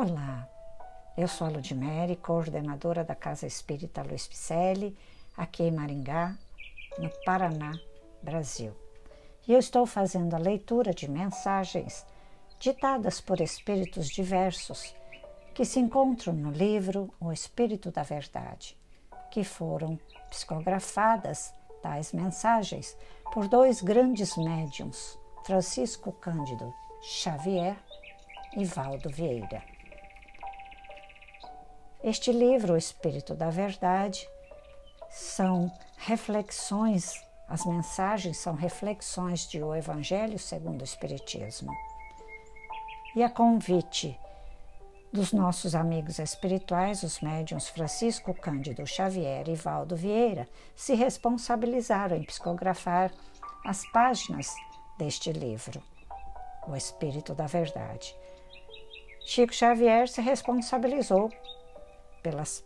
Olá, eu sou a Ludmere, coordenadora da Casa Espírita Luiz Picelli, aqui em Maringá, no Paraná, Brasil. E eu estou fazendo a leitura de mensagens ditadas por espíritos diversos que se encontram no livro O Espírito da Verdade, que foram psicografadas tais mensagens por dois grandes médiums, Francisco Cândido Xavier e Valdo Vieira. Este livro, O Espírito da Verdade, são reflexões, as mensagens são reflexões de O Evangelho segundo o Espiritismo. E a convite dos nossos amigos espirituais, os médiuns Francisco Cândido Xavier e Valdo Vieira, se responsabilizaram em psicografar as páginas deste livro, O Espírito da Verdade. Chico Xavier se responsabilizou pelas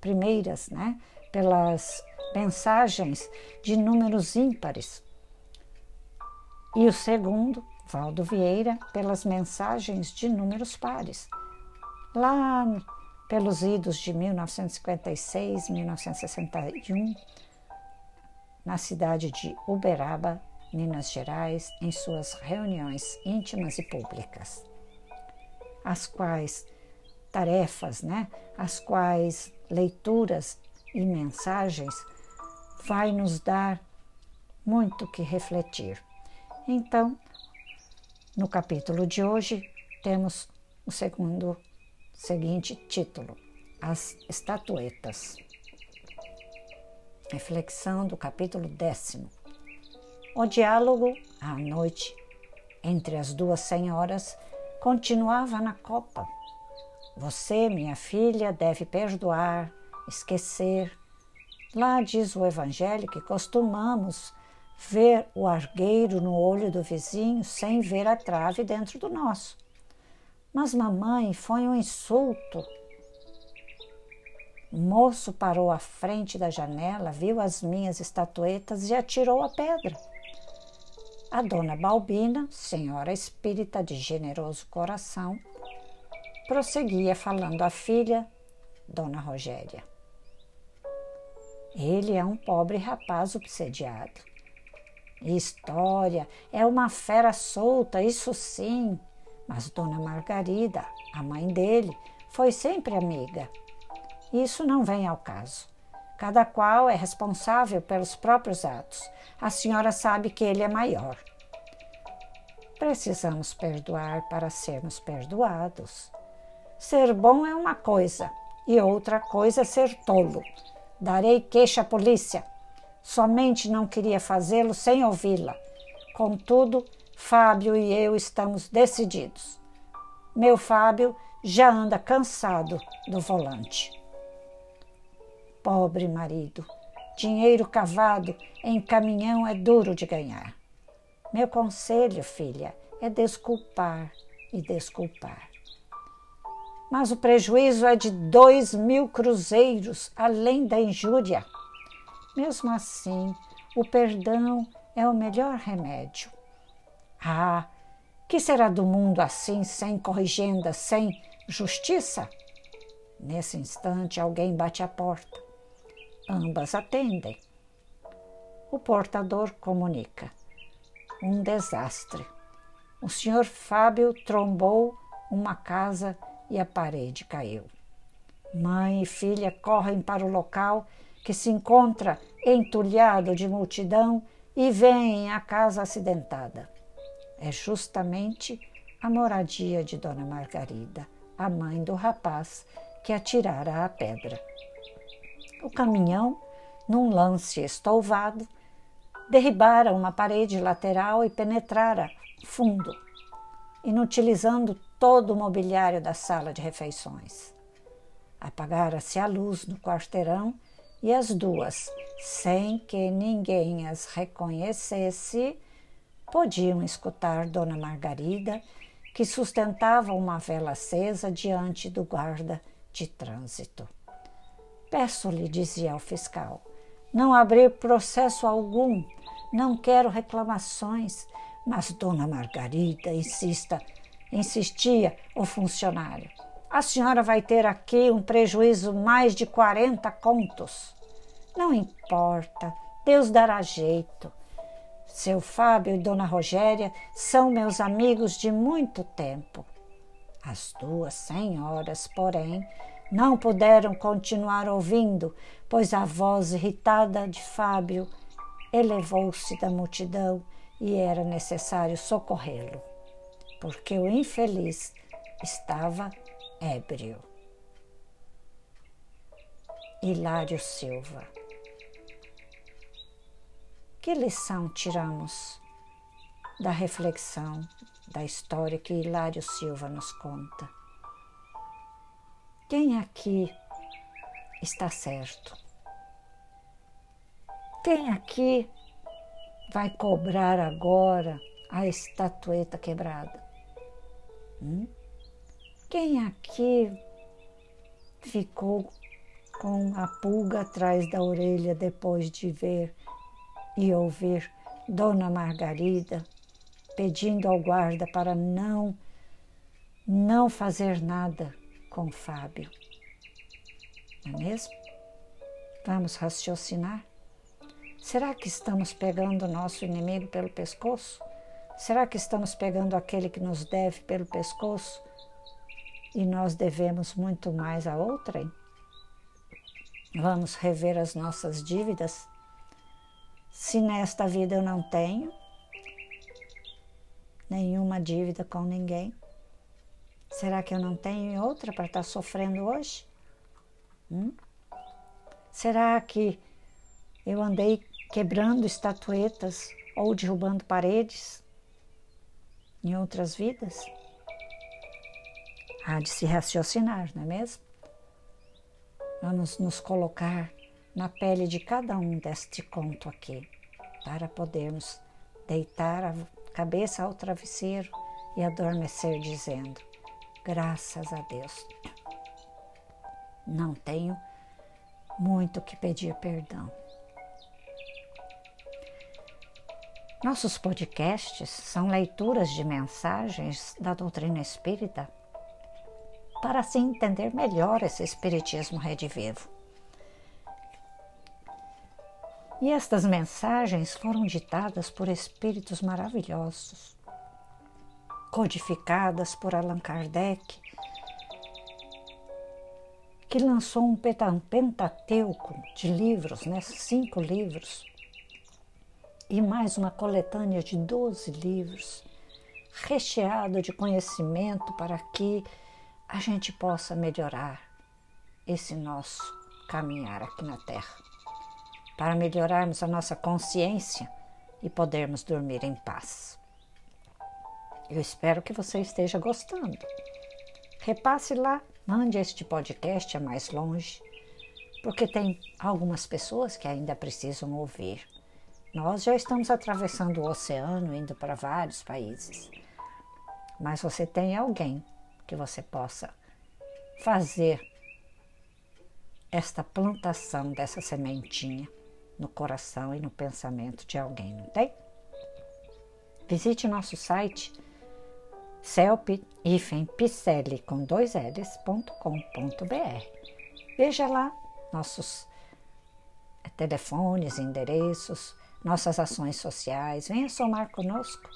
primeiras, né, pelas mensagens de números ímpares. E o segundo, Valdo Vieira, pelas mensagens de números pares lá pelos idos de 1956, 1961, na cidade de Uberaba, Minas Gerais, em suas reuniões íntimas e públicas, as quais tarefas, né, as quais leituras e mensagens vai nos dar muito que refletir. Então, no capítulo de hoje, temos o segundo Seguinte título: As estatuetas. Reflexão do capítulo décimo. O diálogo à noite entre as duas senhoras continuava na copa. Você, minha filha, deve perdoar, esquecer. Lá diz o Evangelho que costumamos ver o argueiro no olho do vizinho sem ver a trave dentro do nosso. Mas, mamãe, foi um insulto. O moço parou à frente da janela, viu as minhas estatuetas e atirou a pedra. A dona Balbina, senhora espírita de generoso coração, prosseguia falando à filha, dona Rogéria. Ele é um pobre rapaz obsediado. História, é uma fera solta, isso sim. Mas Dona Margarida, a mãe dele, foi sempre amiga. Isso não vem ao caso. Cada qual é responsável pelos próprios atos. A senhora sabe que ele é maior. Precisamos perdoar para sermos perdoados. Ser bom é uma coisa e outra coisa é ser tolo. Darei queixa à polícia. Somente não queria fazê-lo sem ouvi-la. Contudo, Fábio e eu estamos decididos. Meu Fábio já anda cansado do volante. Pobre marido, dinheiro cavado em caminhão é duro de ganhar. Meu conselho, filha, é desculpar e desculpar. Mas o prejuízo é de dois mil cruzeiros, além da injúria. Mesmo assim, o perdão é o melhor remédio. Ah, que será do mundo assim, sem corrigenda, sem justiça? Nesse instante, alguém bate à porta. Ambas atendem. O portador comunica: um desastre. O senhor Fábio trombou uma casa e a parede caiu. Mãe e filha correm para o local que se encontra entulhado de multidão e veem a casa acidentada é justamente a moradia de Dona Margarida, a mãe do rapaz que atirara a pedra. O caminhão, num lance estouvado, derribara uma parede lateral e penetrara fundo, inutilizando todo o mobiliário da sala de refeições. Apagara-se a luz no quarteirão e as duas, sem que ninguém as reconhecesse, podiam escutar Dona Margarida, que sustentava uma vela acesa diante do guarda de trânsito. Peço-lhe, dizia ao fiscal, não abrir processo algum, não quero reclamações, mas Dona Margarida insista, insistia o funcionário. A senhora vai ter aqui um prejuízo mais de 40 contos. Não importa, Deus dará jeito. Seu Fábio e Dona Rogéria são meus amigos de muito tempo. As duas senhoras, porém, não puderam continuar ouvindo, pois a voz irritada de Fábio elevou-se da multidão e era necessário socorrê-lo, porque o infeliz estava ébrio. Hilário Silva que lição tiramos da reflexão da história que Hilário Silva nos conta? Quem aqui está certo? Quem aqui vai cobrar agora a estatueta quebrada? Hum? Quem aqui ficou com a pulga atrás da orelha depois de ver e ouvir Dona Margarida pedindo ao guarda para não não fazer nada com Fábio. Não é mesmo? Vamos raciocinar? Será que estamos pegando o nosso inimigo pelo pescoço? Será que estamos pegando aquele que nos deve pelo pescoço e nós devemos muito mais a outrem? Vamos rever as nossas dívidas? Se nesta vida eu não tenho nenhuma dívida com ninguém, será que eu não tenho outra para estar sofrendo hoje? Hum? Será que eu andei quebrando estatuetas ou derrubando paredes em outras vidas? Há de se raciocinar, não é mesmo? Vamos nos colocar na pele de cada um deste conto aqui, para podermos deitar a cabeça ao travesseiro e adormecer dizendo: graças a Deus. Não tenho muito que pedir perdão. Nossos podcasts são leituras de mensagens da doutrina espírita para assim entender melhor esse espiritismo redivivo. E estas mensagens foram ditadas por espíritos maravilhosos, codificadas por Allan Kardec, que lançou um pentateuco de livros, né, cinco livros, e mais uma coletânea de doze livros, recheado de conhecimento para que a gente possa melhorar esse nosso caminhar aqui na Terra para melhorarmos a nossa consciência e podermos dormir em paz. Eu espero que você esteja gostando. Repasse lá, mande este podcast a mais longe, porque tem algumas pessoas que ainda precisam ouvir. Nós já estamos atravessando o oceano, indo para vários países. Mas você tem alguém que você possa fazer esta plantação dessa sementinha no coração e no pensamento de alguém, não tem? Visite nosso site celp-picelli com dois L's.com.br. Veja lá nossos telefones, endereços, nossas ações sociais. Venha somar conosco.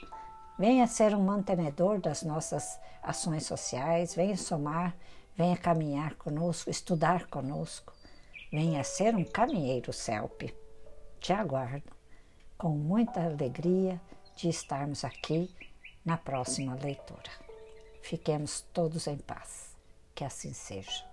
Venha ser um mantenedor das nossas ações sociais. Venha somar, venha caminhar conosco, estudar conosco. Venha ser um caminheiro CELP te aguardo com muita alegria de estarmos aqui na próxima leitura. Fiquemos todos em paz. Que assim seja.